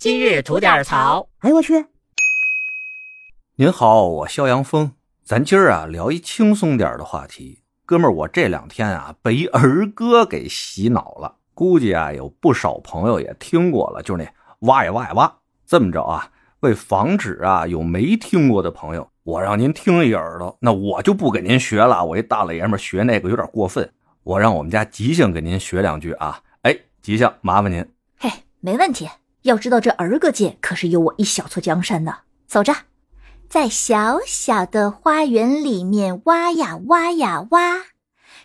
今日吐点槽。哎，我去！您好，我肖阳峰，咱今儿啊聊一轻松点的话题。哥们儿，我这两天啊被一儿歌给洗脑了，估计啊有不少朋友也听过了，就是那哇呀哇呀哇。这么着啊，为防止啊有没听过的朋友，我让您听一耳朵，那我就不给您学了。我一大老爷们学那个有点过分，我让我们家吉祥给您学两句啊。哎，吉祥，麻烦您。嘿，没问题。要知道这儿歌界可是有我一小撮江山的。走着，在小小的花园里面挖呀挖呀挖，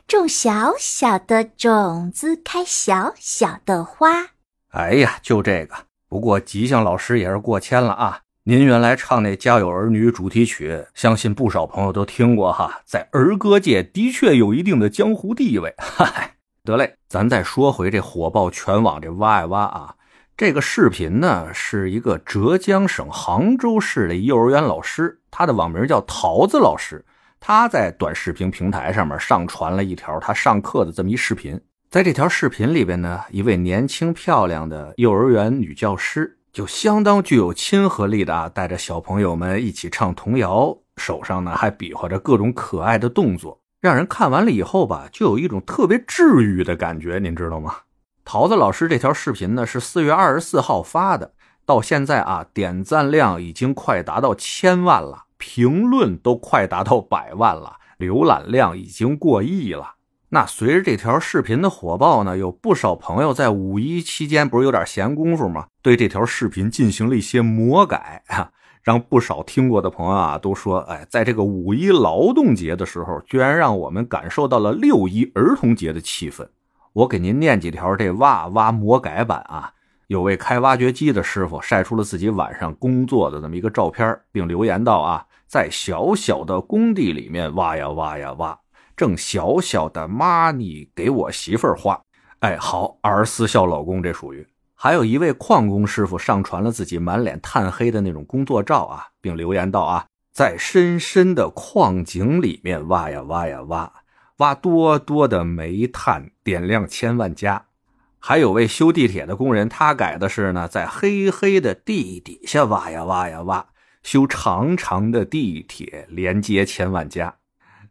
种小小的种子，开小小的花。哎呀，就这个。不过吉祥老师也是过谦了啊。您原来唱那《家有儿女》主题曲，相信不少朋友都听过哈，在儿歌界的确有一定的江湖地位。嗨，得嘞，咱再说回这火爆全网这挖呀挖啊。这个视频呢，是一个浙江省杭州市的幼儿园老师，他的网名叫桃子老师。他在短视频平台上面上传了一条他上课的这么一视频。在这条视频里边呢，一位年轻漂亮的幼儿园女教师，就相当具有亲和力的啊，带着小朋友们一起唱童谣，手上呢还比划着各种可爱的动作，让人看完了以后吧，就有一种特别治愈的感觉，您知道吗？桃子老师这条视频呢是四月二十四号发的，到现在啊点赞量已经快达到千万了，评论都快达到百万了，浏览量已经过亿了。那随着这条视频的火爆呢，有不少朋友在五一期间不是有点闲工夫吗？对这条视频进行了一些魔改啊，让不少听过的朋友啊都说，哎，在这个五一劳动节的时候，居然让我们感受到了六一儿童节的气氛。我给您念几条这挖挖魔改版啊！有位开挖掘机的师傅晒出了自己晚上工作的这么一个照片，并留言道：“啊，在小小的工地里面挖呀挖呀挖，挣小小的 money 给我媳妇儿花。”哎，好，二十四孝老公这属于。还有一位矿工师傅上传了自己满脸炭黑的那种工作照啊，并留言道：“啊，在深深的矿井里面挖呀挖呀挖。”挖多多的煤炭，点亮千万家。还有位修地铁的工人，他改的是呢，在黑黑的地底下挖呀挖呀挖，修长长的地铁，连接千万家。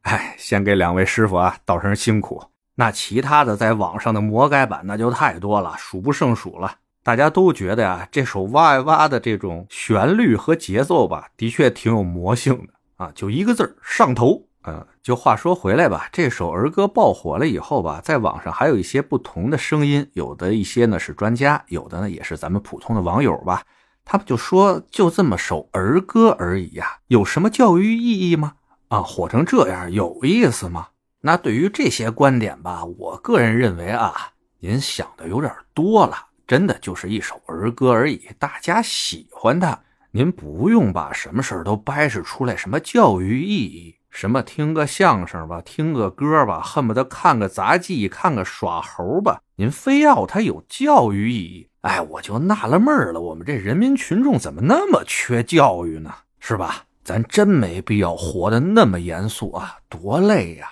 哎，先给两位师傅啊道声辛苦。那其他的在网上的魔改版那就太多了，数不胜数了。大家都觉得呀，这首挖呀挖的这种旋律和节奏吧，的确挺有魔性的啊，就一个字上头。嗯，就话说回来吧，这首儿歌爆火了以后吧，在网上还有一些不同的声音，有的一些呢是专家，有的呢也是咱们普通的网友吧。他们就说，就这么首儿歌而已呀，有什么教育意义吗？啊，火成这样有意思吗？那对于这些观点吧，我个人认为啊，您想的有点多了，真的就是一首儿歌而已，大家喜欢它，您不用把什么事儿都掰扯出来，什么教育意义。什么听个相声吧，听个歌吧，恨不得看个杂技，看个耍猴吧。您非要它有教育意义，哎，我就纳了闷了。我们这人民群众怎么那么缺教育呢？是吧？咱真没必要活得那么严肃啊，多累呀。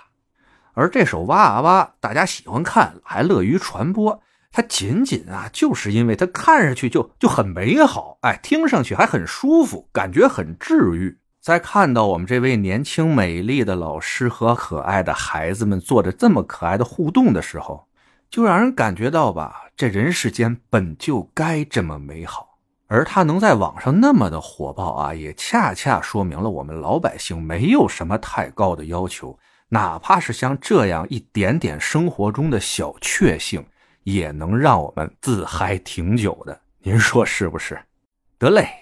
而这首哇啊哇，大家喜欢看，还乐于传播，它仅仅啊，就是因为它看上去就就很美好，哎，听上去还很舒服，感觉很治愈。在看到我们这位年轻美丽的老师和可爱的孩子们做着这么可爱的互动的时候，就让人感觉到吧，这人世间本就该这么美好。而他能在网上那么的火爆啊，也恰恰说明了我们老百姓没有什么太高的要求，哪怕是像这样一点点生活中的小确幸，也能让我们自嗨挺久的。您说是不是？得嘞。